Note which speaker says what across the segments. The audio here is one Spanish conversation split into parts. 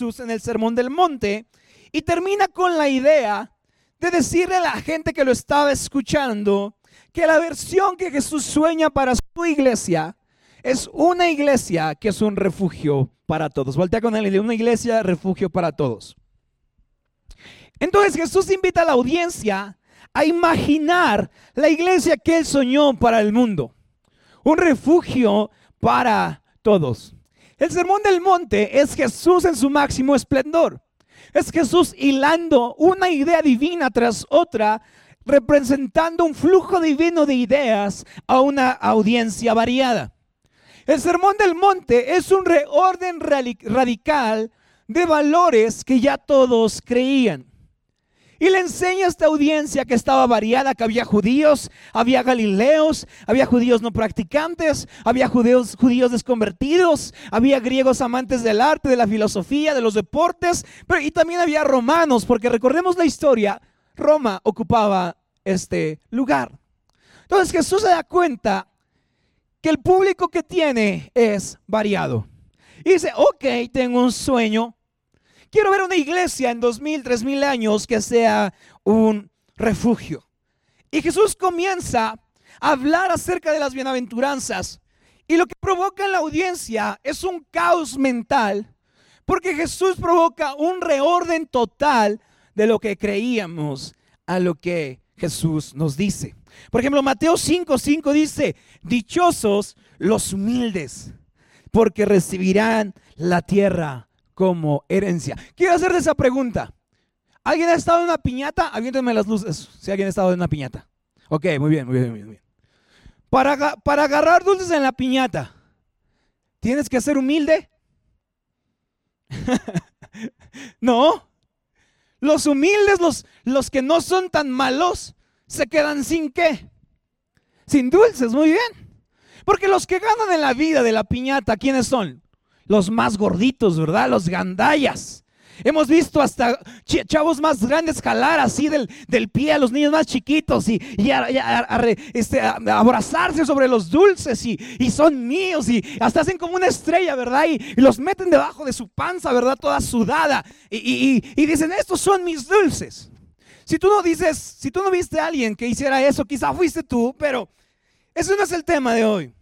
Speaker 1: En el Sermón del Monte y termina con la idea de decirle a la gente que lo estaba escuchando que la versión que Jesús sueña para su iglesia es una iglesia que es un refugio para todos. Voltea con él y una iglesia refugio para todos. Entonces Jesús invita a la audiencia a imaginar la iglesia que él soñó para el mundo. Un refugio para todos. El sermón del monte es Jesús en su máximo esplendor. Es Jesús hilando una idea divina tras otra, representando un flujo divino de ideas a una audiencia variada. El sermón del monte es un reorden radical de valores que ya todos creían. Y le enseña a esta audiencia que estaba variada, que había judíos, había galileos, había judíos no practicantes, había judíos, judíos desconvertidos, había griegos amantes del arte, de la filosofía, de los deportes, pero y también había romanos, porque recordemos la historia, Roma ocupaba este lugar. Entonces Jesús se da cuenta que el público que tiene es variado. Y dice, ok, tengo un sueño, Quiero ver una iglesia en dos mil, tres mil años que sea un refugio. Y Jesús comienza a hablar acerca de las bienaventuranzas. Y lo que provoca en la audiencia es un caos mental, porque Jesús provoca un reorden total de lo que creíamos a lo que Jesús nos dice. Por ejemplo, Mateo 5:5 dice, dichosos los humildes, porque recibirán la tierra como herencia. Quiero hacerle esa pregunta. ¿Alguien ha estado en una piñata? Aviéntenme las luces si alguien ha estado en una piñata. Ok, muy bien, muy bien, muy bien. Para, para agarrar dulces en la piñata, ¿tienes que ser humilde? no. Los humildes, los, los que no son tan malos, se quedan sin qué? Sin dulces, muy bien. Porque los que ganan en la vida de la piñata, ¿quiénes son? Los más gorditos, ¿verdad? Los gandallas. Hemos visto hasta chavos más grandes jalar así del, pie a los niños más chiquitos y, este, abrazarse sobre los dulces y, son míos y hasta hacen como una estrella, ¿verdad? Y, los meten debajo de su panza, ¿verdad? Toda sudada y, dicen, estos son mis dulces. Si tú no dices, si tú no viste a alguien que hiciera eso, quizá fuiste tú, pero eso no es el tema de hoy.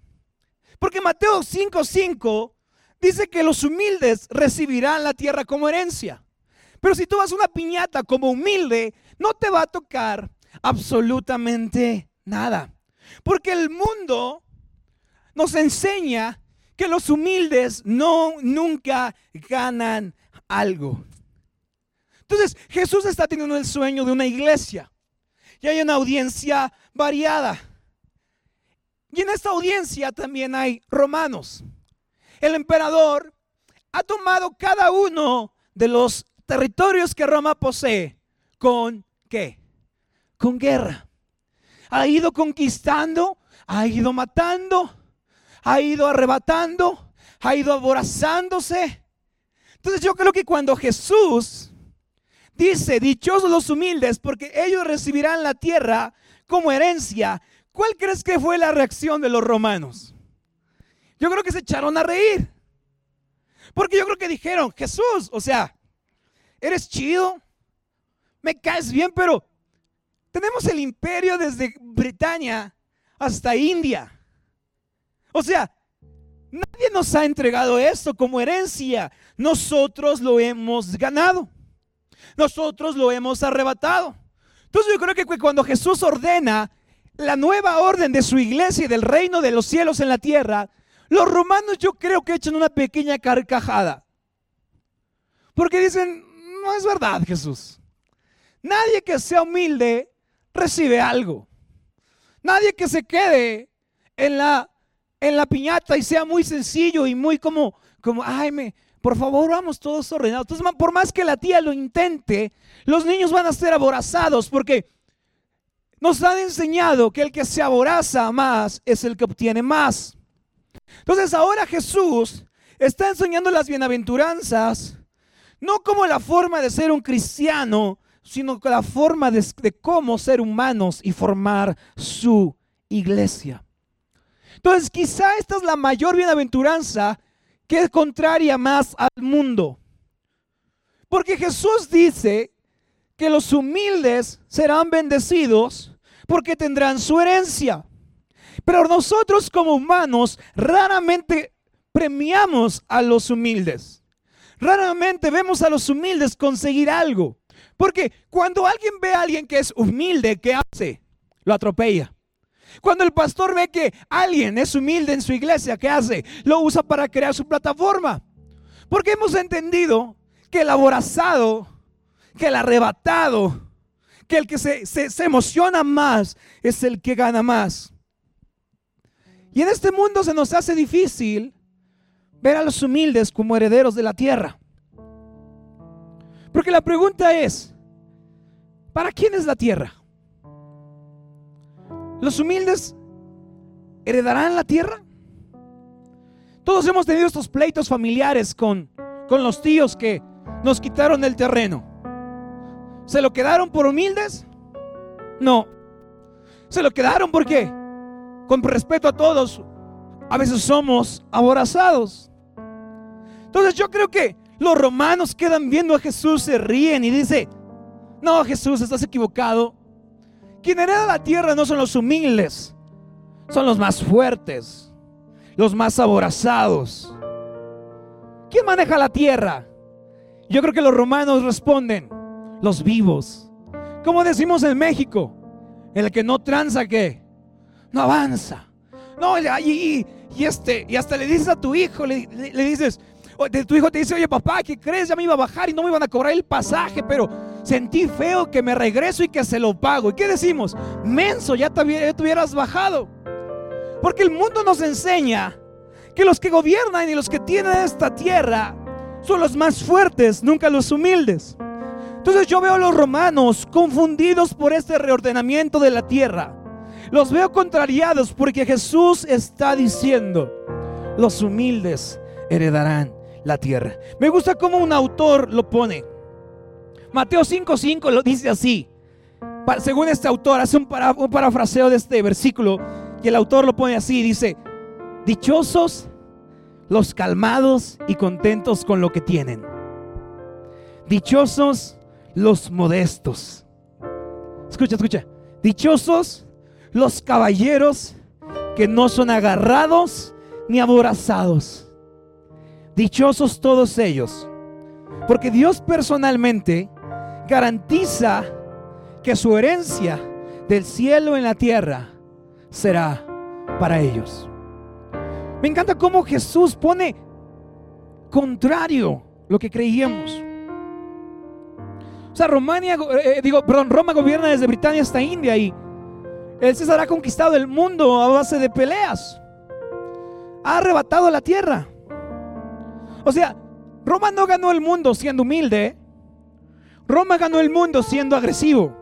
Speaker 1: Porque Mateo 5:5 dice que los humildes recibirán la tierra como herencia. Pero si tú vas una piñata como humilde, no te va a tocar absolutamente nada. Porque el mundo nos enseña que los humildes no nunca ganan algo. Entonces, Jesús está teniendo el sueño de una iglesia y hay una audiencia variada. Y en esta audiencia también hay romanos el emperador ha tomado cada uno de los territorios que Roma posee con qué? Con guerra. Ha ido conquistando, ha ido matando, ha ido arrebatando, ha ido aborazándose. Entonces yo creo que cuando Jesús dice, dichosos los humildes, porque ellos recibirán la tierra como herencia, ¿cuál crees que fue la reacción de los romanos? Yo creo que se echaron a reír. Porque yo creo que dijeron, Jesús, o sea, eres chido, me caes bien, pero tenemos el imperio desde Bretaña hasta India. O sea, nadie nos ha entregado esto como herencia. Nosotros lo hemos ganado. Nosotros lo hemos arrebatado. Entonces yo creo que cuando Jesús ordena la nueva orden de su iglesia y del reino de los cielos en la tierra, los romanos yo creo que echan una pequeña carcajada. Porque dicen, no es verdad Jesús. Nadie que sea humilde recibe algo. Nadie que se quede en la, en la piñata y sea muy sencillo y muy como, como, ay, me, por favor, vamos todos ordenados. Entonces, por más que la tía lo intente, los niños van a ser aborazados porque nos han enseñado que el que se aboraza más es el que obtiene más. Entonces ahora Jesús está enseñando las bienaventuranzas, no como la forma de ser un cristiano, sino la forma de, cómo ser humanos y formar su iglesia. Entonces quizá esta es la mayor bienaventuranza que es contraria más al mundo. Porque Jesús dice que los humildes serán bendecidos porque tendrán su herencia. Pero nosotros como humanos raramente premiamos a los humildes. Raramente vemos a los humildes conseguir algo. Porque cuando alguien ve a alguien que es humilde, ¿qué hace? Lo atropella. Cuando el pastor ve que alguien es humilde en su iglesia, ¿qué hace? Lo usa para crear su plataforma. Porque hemos entendido que el aborazado, que el arrebatado, que el que se, se emociona más es el que gana más. Y en este mundo se nos hace difícil ver a los humildes como herederos de la tierra. Porque la pregunta es, ¿para quién es la tierra? ¿Los humildes heredarán la tierra? Todos hemos tenido estos pleitos familiares con, con los tíos que nos quitaron el terreno. ¿Se lo quedaron por humildes? No. ¿Se lo quedaron por qué? Con respeto a todos, a veces somos aborazados. Entonces yo creo que los romanos quedan viendo a Jesús, se ríen y dice, no Jesús, estás equivocado. Quien hereda la tierra no son los humildes, son los más fuertes, los más aborazados. ¿Quién maneja la tierra? Yo creo que los romanos responden, los vivos. Como decimos en México, el que no tranza, ¿qué? No avanza. No, y, este, y hasta le dices a tu hijo, le, le dices, tu hijo te dice, oye papá, ¿qué crees? Ya me iba a bajar y no me iban a cobrar el pasaje, pero sentí feo que me regreso y que se lo pago. ¿Y qué decimos? Menso, ya te, ya te hubieras bajado. Porque el mundo nos enseña que los que gobiernan y los que tienen esta tierra son los más fuertes, nunca los humildes. Entonces yo veo a los romanos confundidos por este reordenamiento de la tierra. Los veo contrariados porque Jesús está diciendo, los humildes heredarán la tierra. Me gusta cómo un autor lo pone. Mateo 5:5 lo dice así. Según este autor, hace un, parafraseo de este versículo y el autor lo pone así, dice, dichosos los calmados y contentos con lo que tienen. Dichosos los modestos. Escucha, escucha. Dichosos los caballeros que no son agarrados ni aborazados. Dichosos todos ellos. Porque Dios personalmente garantiza que su herencia del cielo en la tierra será para ellos. Me encanta cómo Jesús pone contrario lo que creíamos. O sea, Romania, eh, digo, perdón, Roma gobierna desde Britania hasta India y el César ha conquistado el mundo a base de peleas. Ha arrebatado la tierra. O sea, Roma no ganó el mundo siendo humilde. Roma ganó el mundo siendo agresivo.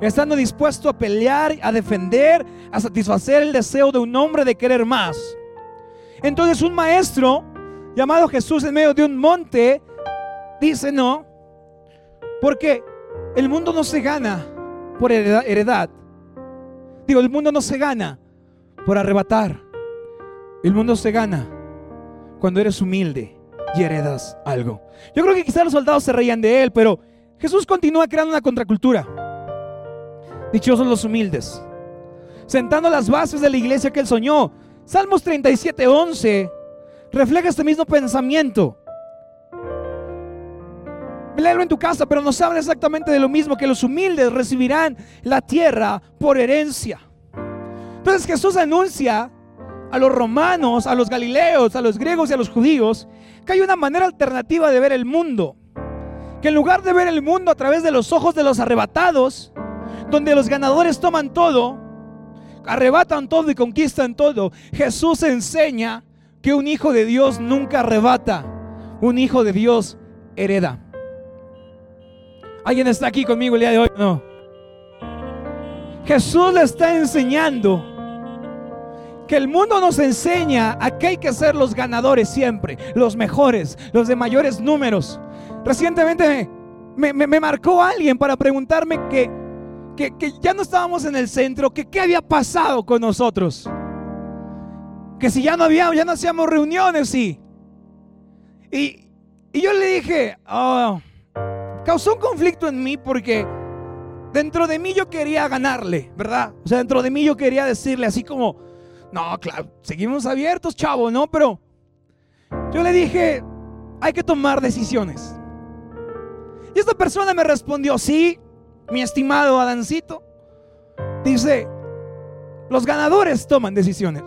Speaker 1: Estando dispuesto a pelear, a defender, a satisfacer el deseo de un hombre de querer más. Entonces un maestro llamado Jesús en medio de un monte dice no, porque el mundo no se gana por heredad. Digo, el mundo no se gana por arrebatar. El mundo se gana cuando eres humilde y heredas algo. Yo creo que quizás los soldados se reían de él, pero Jesús continúa creando una contracultura. Dichosos los humildes, sentando las bases de la iglesia que él soñó. Salmos 37, 11 refleja este mismo pensamiento. Léelo en tu casa, pero nos habla exactamente de lo mismo, que los humildes recibirán la tierra por herencia. Entonces Jesús anuncia a los romanos, a los galileos, a los griegos y a los judíos que hay una manera alternativa de ver el mundo. Que en lugar de ver el mundo a través de los ojos de los arrebatados, donde los ganadores toman todo, arrebatan todo y conquistan todo. Jesús enseña que un hijo de Dios nunca arrebata, un hijo de Dios hereda. ¿Alguien está aquí conmigo el día de hoy? No. Jesús le está enseñando que el mundo nos enseña a que hay que ser los ganadores siempre, los mejores, los de mayores números. Recientemente me, marcó alguien para preguntarme que que, ya no estábamos en el centro, que qué había pasado con nosotros. Que si ya no había, ya no hacíamos reuniones y, y, yo le dije, oh, causó un conflicto en mí porque dentro de mí yo quería ganarle, ¿verdad? O sea, dentro de mí yo quería decirle así como, no, claro, seguimos abiertos, chavo, ¿no? Pero yo le dije, hay que tomar decisiones. Y esta persona me respondió, sí, mi estimado Adancito. Dice, los ganadores toman decisiones.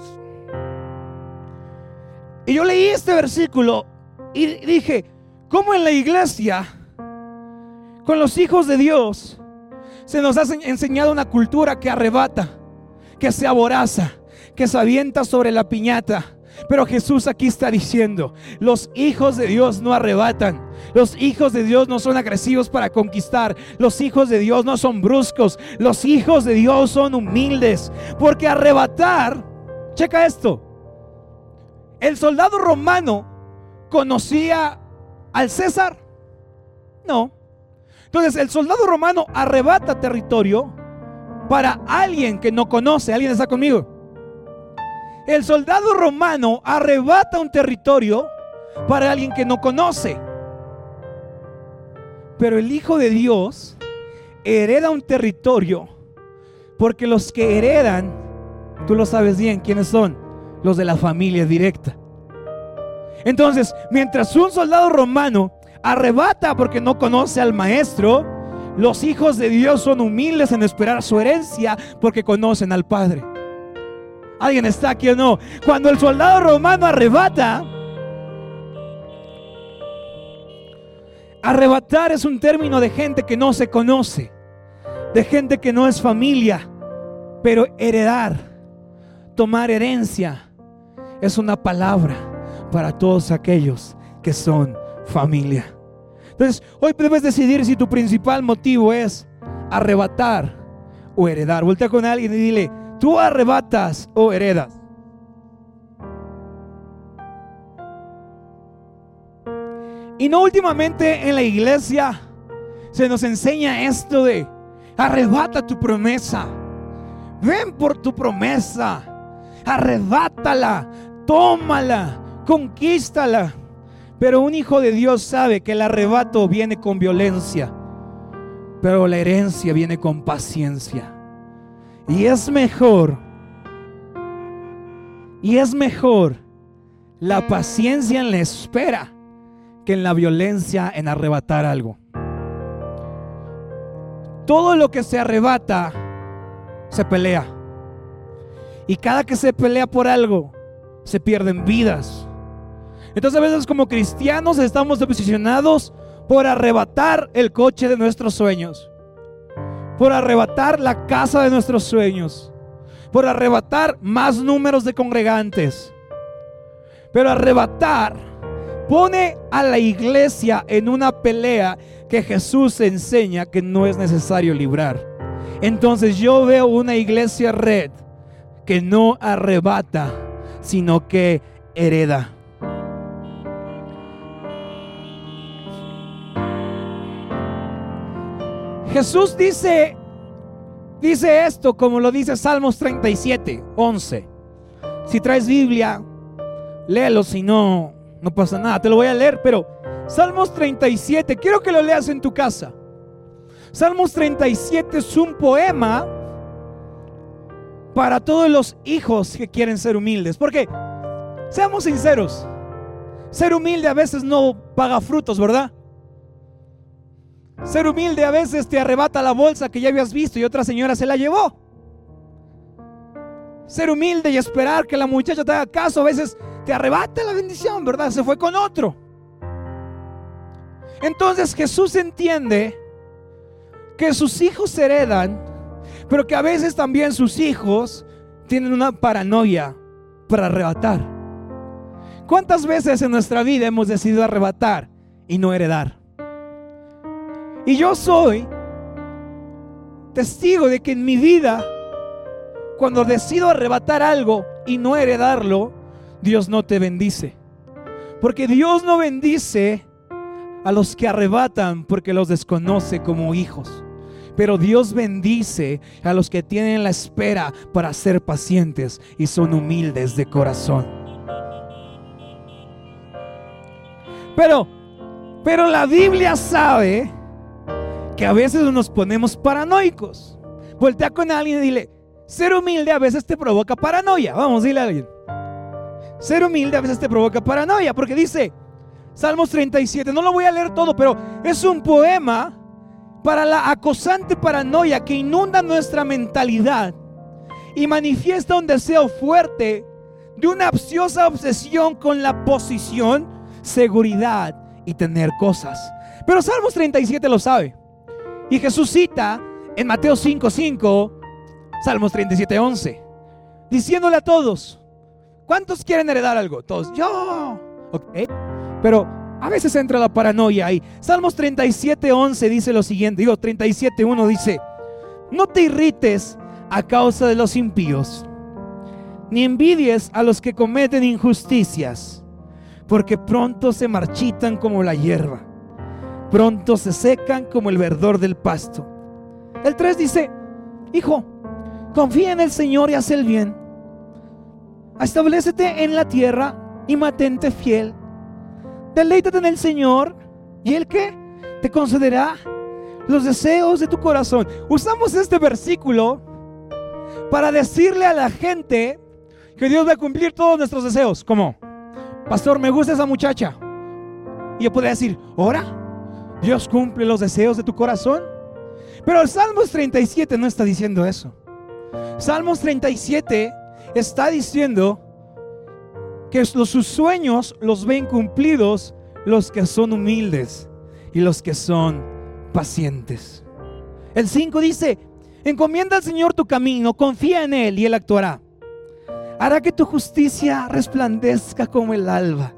Speaker 1: Y yo leí este versículo y dije, ¿cómo en la iglesia, con los hijos de Dios, se nos ha enseñado una cultura que arrebata, que se aboraza, que se avienta sobre la piñata? Pero Jesús aquí está diciendo, los hijos de Dios no arrebatan. Los hijos de Dios no son agresivos para conquistar. Los hijos de Dios no son bruscos. Los hijos de Dios son humildes. Porque arrebatar, checa esto, el soldado romano conocía al César. No. Entonces el soldado romano arrebata territorio para alguien que no conoce. ¿Alguien está conmigo? El soldado romano arrebata un territorio para alguien que no conoce. Pero el Hijo de Dios hereda un territorio porque los que heredan, tú lo sabes bien, ¿quiénes son? Los de la familia directa. Entonces, mientras un soldado romano arrebata porque no conoce al maestro, los hijos de Dios son humildes en esperar su herencia porque conocen al Padre. ¿Alguien está aquí o no? Cuando el soldado romano arrebata, arrebatar es un término de gente que no se conoce, de gente que no es familia, pero heredar, tomar herencia, es una palabra para todos aquellos que son familia. Entonces, hoy debes decidir si tu principal motivo es arrebatar o heredar. Voltea con alguien y dile, tú arrebatas o heredas. Y no últimamente en la iglesia se nos enseña esto de arrebata tu promesa. Ven por tu promesa. Arrebátala, tómala, conquístala. Pero un hijo de Dios sabe que el arrebato viene con violencia, pero la herencia viene con paciencia. Y es mejor, y es mejor la paciencia en la espera que en la violencia en arrebatar algo. Todo lo que se arrebata se pelea. Y cada que se pelea por algo, se pierden vidas. Entonces a veces como cristianos estamos posicionados por arrebatar el coche de nuestros sueños por arrebatar la casa de nuestros sueños, por arrebatar más números de congregantes. Pero arrebatar pone a la iglesia en una pelea que Jesús enseña que no es necesario librar. Entonces yo veo una iglesia red que no arrebata, sino que hereda. Jesús dice, dice esto como lo dice Salmos 37, 11. Si traes Biblia, léelo, si no, no pasa nada. Te lo voy a leer, pero Salmos 37, quiero que lo leas en tu casa. Salmos 37 es un poema para todos los hijos que quieren ser humildes. Porque, seamos sinceros, ser humilde a veces no paga frutos, ¿verdad? Ser humilde a veces te arrebata la bolsa que ya habías visto y otra señora se la llevó. Ser humilde y esperar que la muchacha te haga caso a veces te arrebata la bendición, ¿verdad? Se fue con otro. Entonces Jesús entiende que sus hijos heredan, pero que a veces también sus hijos tienen una paranoia para arrebatar. ¿Cuántas veces en nuestra vida hemos decidido arrebatar y no heredar? Y yo soy testigo de que en mi vida, cuando decido arrebatar algo y no heredarlo, Dios no te bendice. Porque Dios no bendice a los que arrebatan porque los desconoce como hijos. Pero Dios bendice a los que tienen la espera para ser pacientes y son humildes de corazón. Pero, pero la Biblia sabe que a veces nos ponemos paranoicos. Voltea con alguien y dile, ser humilde a veces te provoca paranoia. Vamos, dile a alguien. Ser humilde a veces te provoca paranoia, porque dice Salmos 37, no lo voy a leer todo, pero es un poema para la acosante paranoia que inunda nuestra mentalidad y manifiesta un deseo fuerte de una ansiosa obsesión con la posición, seguridad y tener cosas. Pero Salmos 37 lo sabe. Y Jesús cita en Mateo 5:5, Salmos 37, 11, diciéndole a todos, ¿cuántos quieren heredar algo? Todos, yo. Ok. Pero a veces entra la paranoia ahí. Salmos 37, 11 dice lo siguiente, digo 37, 1 dice, no te irrites a causa de los impíos, ni envidies a los que cometen injusticias, porque pronto se marchitan como la hierba pronto se secan como el verdor del pasto. El 3 dice, hijo, confía en el Señor y haz el bien. Establecete en la tierra y mantente fiel. Deleítate en el Señor y el que te concederá los deseos de tu corazón. Usamos este versículo para decirle a la gente que Dios va a cumplir todos nuestros deseos. Como, pastor, me gusta esa muchacha. Y yo podría decir, ora Dios cumple los deseos de tu corazón. Pero el Salmos 37 no está diciendo eso. Salmos 37 está diciendo que sus sueños los ven cumplidos los que son humildes y los que son pacientes. El 5 dice, encomienda al Señor tu camino, confía en Él y Él actuará. Hará que tu justicia resplandezca como el alba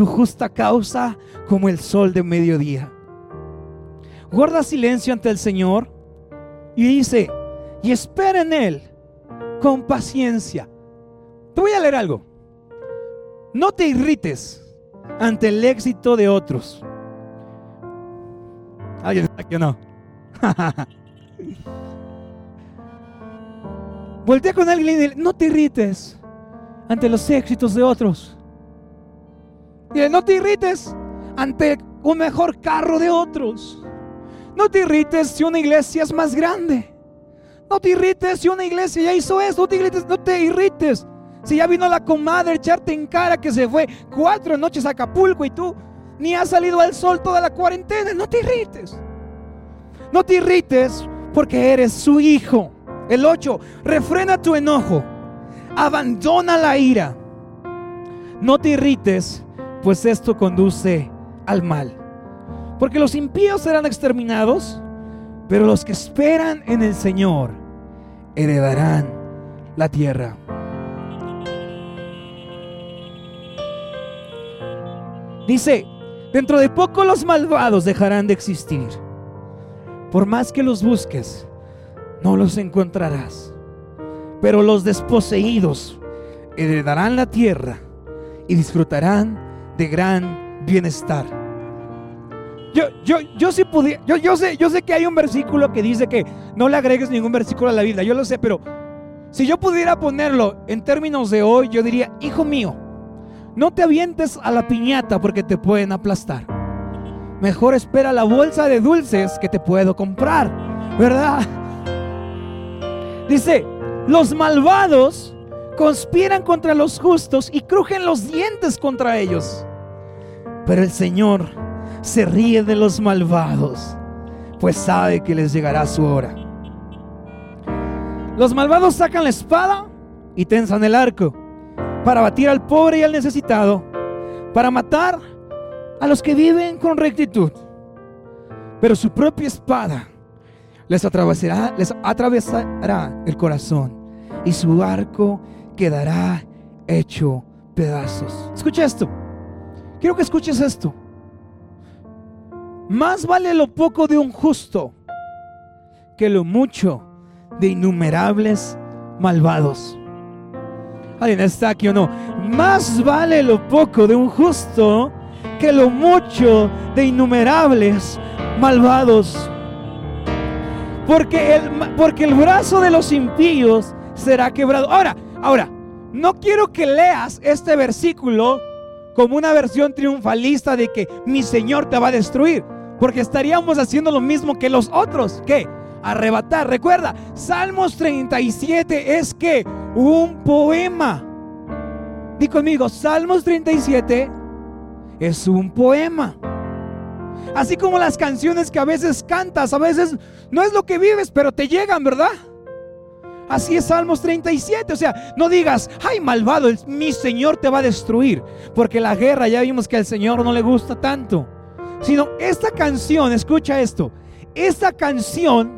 Speaker 1: tu justa causa como el sol de mediodía. Guarda silencio ante el Señor y dice, y espera en Él con paciencia. Te voy a leer algo. No te irrites ante el éxito de otros. ¿Alguien no? Voltea con alguien y dile, no te irrites ante los éxitos de otros. No te irrites ante un mejor carro de otros. No te irrites si una iglesia es más grande. No te irrites si una iglesia ya hizo eso. No te irrites, no te irrites. Si ya vino la comadre echarte en cara que se fue cuatro noches a Acapulco y tú ni has salido al sol toda la cuarentena. No te irrites. No te irrites porque eres su hijo. El 8. Refrena tu enojo. Abandona la ira. No te irrites pues esto conduce al mal. Porque los impíos serán exterminados, pero los que esperan en el Señor heredarán la tierra. Dice, dentro de poco los malvados dejarán de existir. Por más que los busques, no los encontrarás. Pero los desposeídos heredarán la tierra y disfrutarán de gran bienestar. Yo, yo, yo pudiera, yo, yo, sé, yo sé que hay un versículo que dice que no le agregues ningún versículo a la Biblia, yo lo sé, pero si yo pudiera ponerlo en términos de hoy, yo diría, hijo mío, no te avientes a la piñata porque te pueden aplastar. Mejor espera la bolsa de dulces que te puedo comprar, ¿verdad? Dice, los malvados conspiran contra los justos y crujen los dientes contra ellos. Pero el Señor se ríe de los malvados, pues sabe que les llegará su hora. Los malvados sacan la espada y tensan el arco para batir al pobre y al necesitado, para matar a los que viven con rectitud. Pero su propia espada les atravesará, les atravesará el corazón y su arco quedará hecho pedazos. Escucha esto. Quiero que escuches esto. Más vale lo poco de un justo que lo mucho de innumerables malvados. ¿Alguien está aquí o no? Más vale lo poco de un justo que lo mucho de innumerables malvados. Porque el, porque el brazo de los impíos será quebrado. Ahora, ahora, no quiero que leas este versículo como una versión triunfalista de que mi Señor te va a destruir. Porque estaríamos haciendo lo mismo que los otros. ¿Qué? Arrebatar. Recuerda, Salmos 37 es que un poema. Di conmigo, Salmos 37 es un poema. Así como las canciones que a veces cantas, a veces no es lo que vives, pero te llegan, ¿verdad? Así es Salmos 37. O sea, no digas, ay malvado, mi Señor te va a destruir. Porque la guerra ya vimos que al Señor no le gusta tanto. Sino esta canción, escucha esto. Esta canción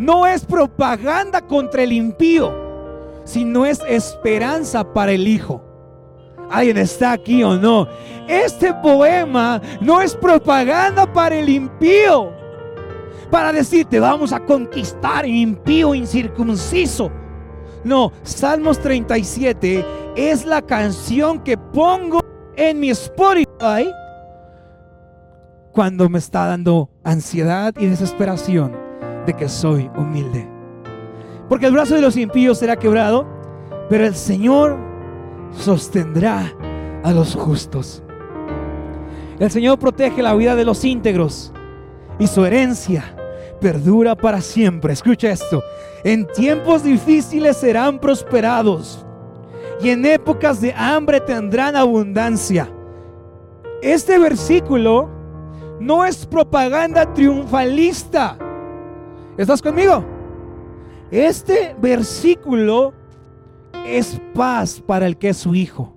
Speaker 1: no es propaganda contra el impío, sino es esperanza para el Hijo. ¿Alguien está aquí o no? Este poema no es propaganda para el impío. Para decirte, vamos a conquistar impío incircunciso. No, Salmos 37 es la canción que pongo en mi Spotify cuando me está dando ansiedad y desesperación de que soy humilde. Porque el brazo de los impíos será quebrado, pero el Señor sostendrá a los justos. El Señor protege la vida de los íntegros y su herencia perdura para siempre. Escucha esto. En tiempos difíciles serán prosperados y en épocas de hambre tendrán abundancia. Este versículo no es propaganda triunfalista. ¿Estás conmigo? Este versículo es paz para el que es su hijo.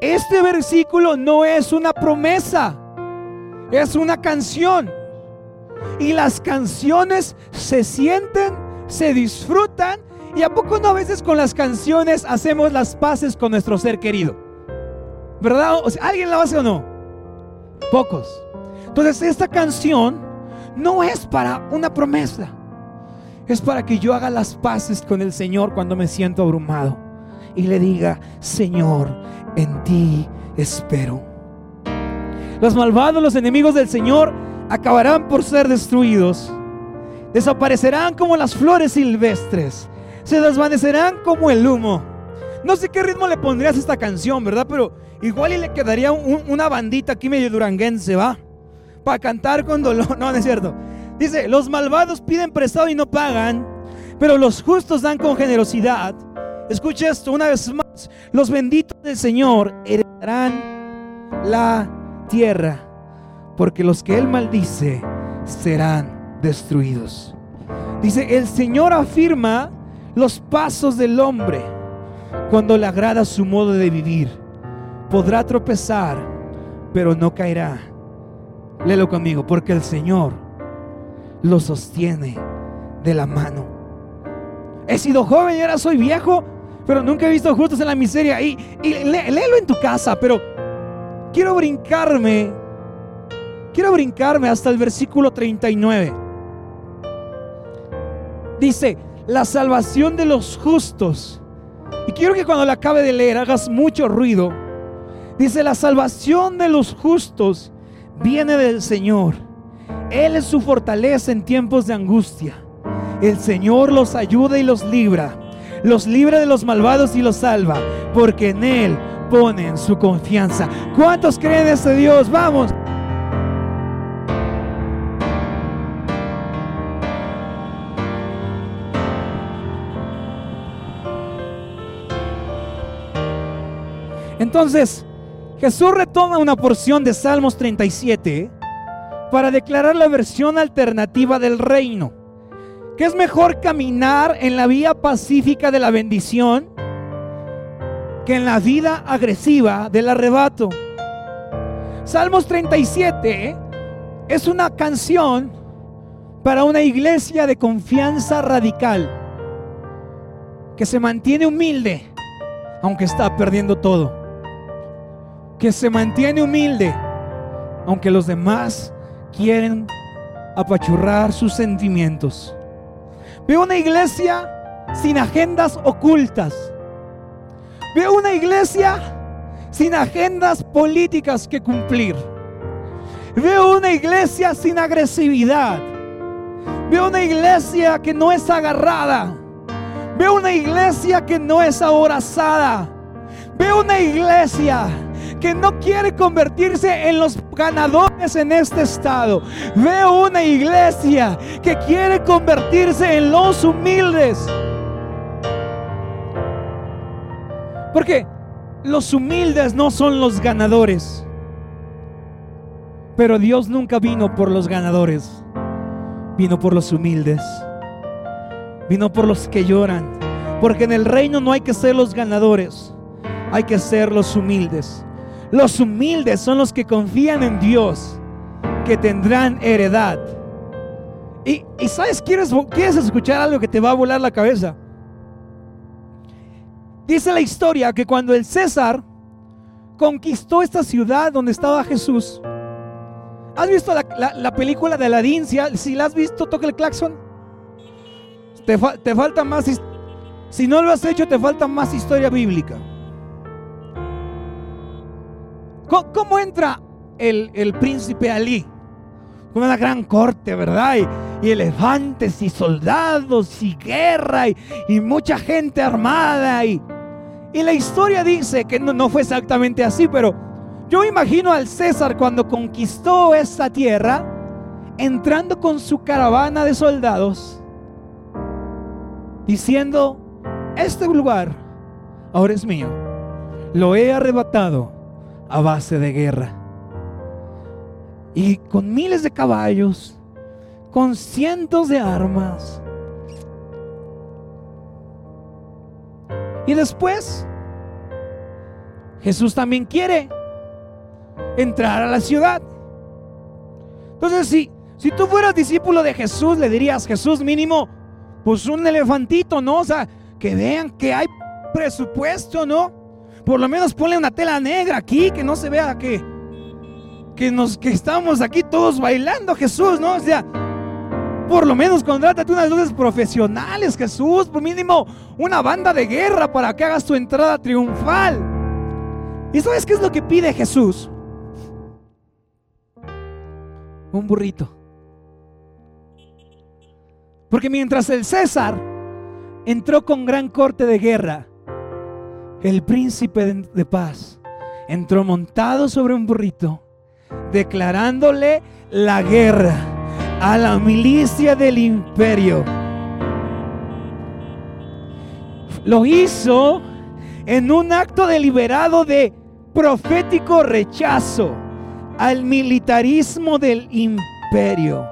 Speaker 1: Este versículo no es una promesa, es una canción. Y las canciones se sienten, se disfrutan. Y a poco no a veces con las canciones hacemos las paces con nuestro ser querido. ¿Verdad? O sea, ¿Alguien la hace o no? Pocos. Entonces esta canción no es para una promesa. Es para que yo haga las paces con el Señor cuando me siento abrumado y le diga, Señor, en ti espero. Los malvados, los enemigos del Señor, acabarán por ser destruidos. Desaparecerán como las flores silvestres. Se desvanecerán como el humo. No sé qué ritmo le pondrías a esta canción, ¿verdad? Pero igual y le quedaría una bandita aquí medio duranguense, ¿va? Para cantar con dolor. No, no es cierto. Dice, los malvados piden prestado y no pagan, pero los justos dan con generosidad. Escucha esto una vez más. Los benditos del Señor heredarán la tierra, porque los que Él maldice serán destruidos. Dice, el Señor afirma los pasos del hombre cuando le agrada su modo de vivir. Podrá tropezar, pero no caerá. Léelo conmigo, porque el Señor lo sostiene de la mano. He sido joven y ahora soy viejo, pero nunca he visto justos en la miseria. Y, léelo en tu casa, pero quiero brincarme, quiero brincarme hasta el versículo 39. Dice, la salvación de los justos. Y quiero que cuando la acabe de leer hagas mucho ruido. Dice, la salvación de los justos viene del Señor. Él es su fortaleza en tiempos de angustia. El Señor los ayuda y los libra los libra de los malvados y los salva, porque en Él ponen su confianza. ¿Cuántos creen en este Dios? Vamos. Entonces, Jesús retoma una porción de Salmos 37 para declarar la versión alternativa del reino que es mejor caminar en la vía pacífica de la bendición que en la vida agresiva del arrebato. Salmos 37 es una canción para una iglesia de confianza radical que se mantiene humilde aunque está perdiendo todo. Que se mantiene humilde aunque los demás quieren apachurrar sus sentimientos. Veo una iglesia sin agendas ocultas. Veo una iglesia sin agendas políticas que cumplir. Veo una iglesia sin agresividad. Veo una iglesia que no es agarrada. Veo una iglesia que no es abrazada. Veo una iglesia que no quiere convertirse en los ganadores en este estado. Veo una iglesia que quiere convertirse en los humildes. Porque los humildes no son los ganadores. Pero Dios nunca vino por los ganadores. Vino por los humildes. Vino por los que lloran. Porque en el reino no hay que ser los ganadores. Hay que ser los humildes. Los humildes son los que confían en Dios. Que tendrán heredad. Y, sabes, ¿quieres, quieres escuchar algo que te va a volar la cabeza. Dice la historia que cuando el César conquistó esta ciudad donde estaba Jesús, ¿has visto la, película de Aladdin? Si, si, la has visto, toca el claxon. Te, te falta más, si no lo has hecho, te falta más historia bíblica. ¿Cómo, entra el, el, príncipe Ali? Con una gran corte, ¿verdad? Y, elefantes y soldados y guerra y, y mucha gente armada y y la historia dice que no, fue exactamente así, pero yo imagino al César cuando conquistó esta tierra, entrando con su caravana de soldados, diciendo, este lugar ahora es mío, lo he arrebatado a base de guerra. Y con miles de caballos, con cientos de armas, Y después, Jesús también quiere entrar a la ciudad. Entonces, si, si tú fueras discípulo de Jesús, le dirías, Jesús mínimo, pues un elefantito, ¿no? O sea, que vean que hay presupuesto, ¿no? Por lo menos ponle una tela negra aquí, que no se vea que, que, nos, que estamos aquí todos bailando, Jesús, ¿no? O sea, por lo menos contrátate unas luces profesionales, Jesús. Por mínimo, una banda de guerra para que hagas tu entrada triunfal. ¿Y sabes qué es lo que pide Jesús? Un burrito. Porque mientras el César entró con gran corte de guerra, el príncipe de paz entró montado sobre un burrito, declarándole la guerra a la milicia del imperio. Lo hizo en un acto deliberado de profético rechazo al militarismo del imperio.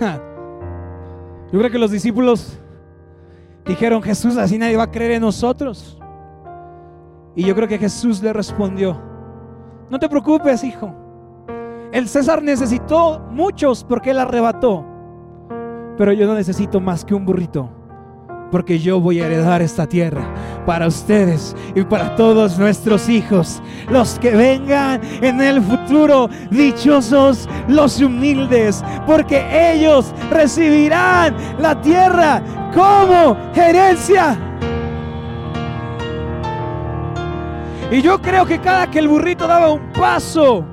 Speaker 1: Yo creo que los discípulos dijeron, Jesús, así nadie va a creer en nosotros. Y yo creo que Jesús le respondió, no te preocupes, hijo. El César necesitó muchos porque él arrebató. Pero yo no necesito más que un burrito. Porque yo voy a heredar esta tierra para ustedes y para todos nuestros hijos. Los que vengan en el futuro, dichosos los humildes. Porque ellos recibirán la tierra como herencia. Y yo creo que cada que el burrito daba un paso,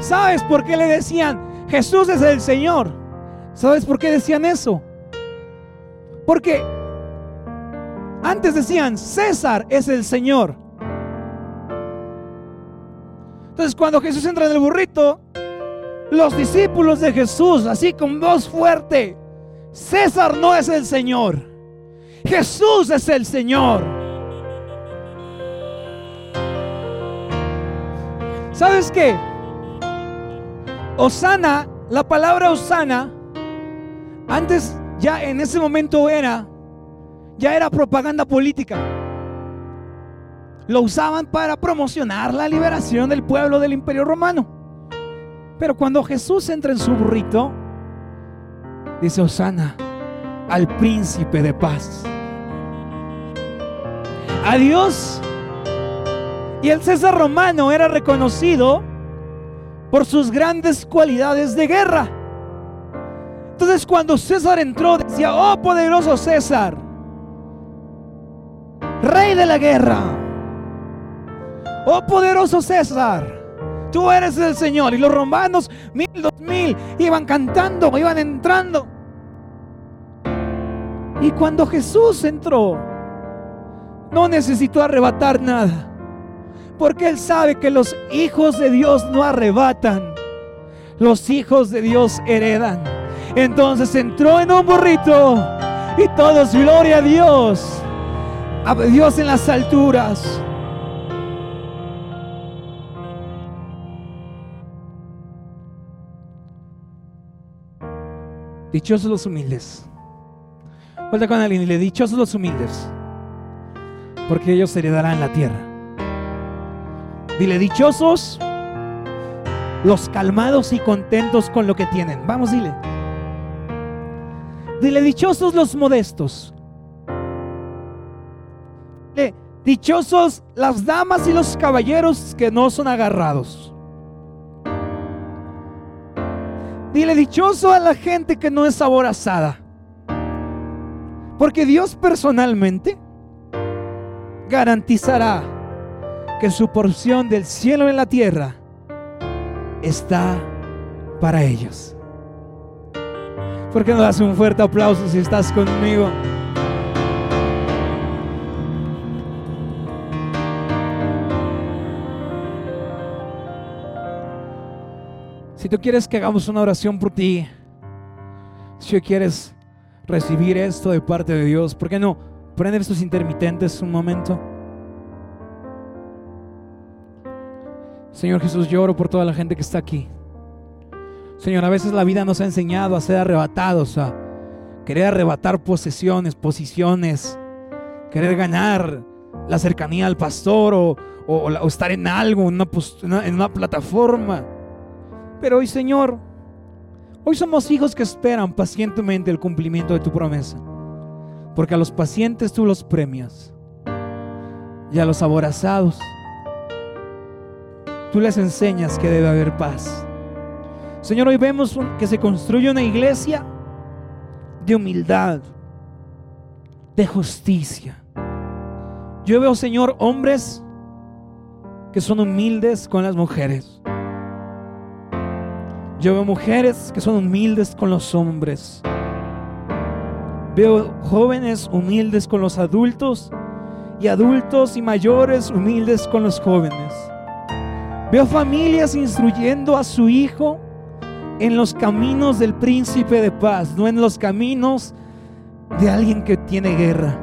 Speaker 1: ¿Sabes por qué le decían, Jesús es el Señor? ¿Sabes por qué decían eso? Porque antes decían, César es el Señor. Entonces cuando Jesús entra en el burrito, los discípulos de Jesús, así con voz fuerte, César no es el Señor, Jesús es el Señor. ¿Sabes qué? Osana, la palabra Osana, antes ya en ese momento era, ya era propaganda política. Lo usaban para promocionar la liberación del pueblo del imperio romano. Pero cuando Jesús entra en su burrito, dice Osana al príncipe de paz. A Dios. Y el César romano era reconocido por sus grandes cualidades de guerra. Entonces cuando César entró decía, oh poderoso César, rey de la guerra, oh poderoso César, tú eres el Señor. Y los romanos, mil, dos mil, iban cantando, iban entrando. Y cuando Jesús entró, no necesitó arrebatar nada. Porque Él sabe que los hijos de Dios no arrebatan. Los hijos de Dios heredan. Entonces entró en un burrito y todos, gloria a Dios. A Dios en las alturas. Dichosos los humildes. Vuelta con alguien y le dichosos los humildes, porque ellos heredarán la tierra. Dile, dichosos los calmados y contentos con lo que tienen. Vamos, dile. Dile, dichosos los modestos. Dile, dichosos las damas y los caballeros que no son agarrados. Dile, dichoso a la gente que no es aborazada. Porque Dios personalmente garantizará que su porción del cielo en la tierra está para ellos. ¿Por qué no das un fuerte aplauso si estás conmigo? Si tú quieres que hagamos una oración por ti, si quieres recibir esto de parte de Dios. ¿Por qué no prender estos intermitentes un momento? Señor Jesús, lloro por toda la gente que está aquí. Señor, a veces la vida nos ha enseñado a ser arrebatados, a querer arrebatar posesiones, posiciones, querer ganar la cercanía al pastor o, estar en algo, en una, en una plataforma. Pero hoy, Señor, Hoy somos hijos que esperan pacientemente el cumplimiento de tu promesa. Porque a los pacientes tú los premias. Y a los aborazados tú les enseñas que debe haber paz. Señor, hoy vemos que se construye una iglesia de humildad, de justicia. Yo veo, Señor, hombres que son humildes con las mujeres. Yo veo mujeres que son humildes con los hombres. Veo jóvenes humildes con los adultos y adultos y mayores humildes con los jóvenes. Veo familias instruyendo a su hijo en los caminos del príncipe de paz, no en los caminos de alguien que tiene guerra.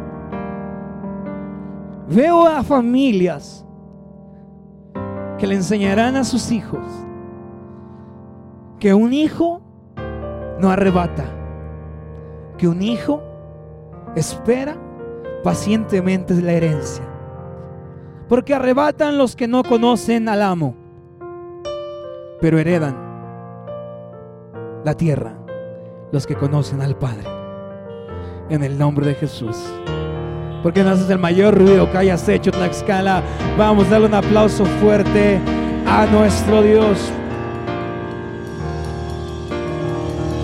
Speaker 1: Veo a familias que le enseñarán a sus hijos que un hijo no arrebata, que un hijo espera pacientemente la herencia. Porque arrebatan los que no conocen al amo, pero heredan la tierra los que conocen al Padre. En el nombre de Jesús. Porque no haces el mayor ruido que hayas hecho, Tlaxcala. Vamos a darle un aplauso fuerte a nuestro Dios.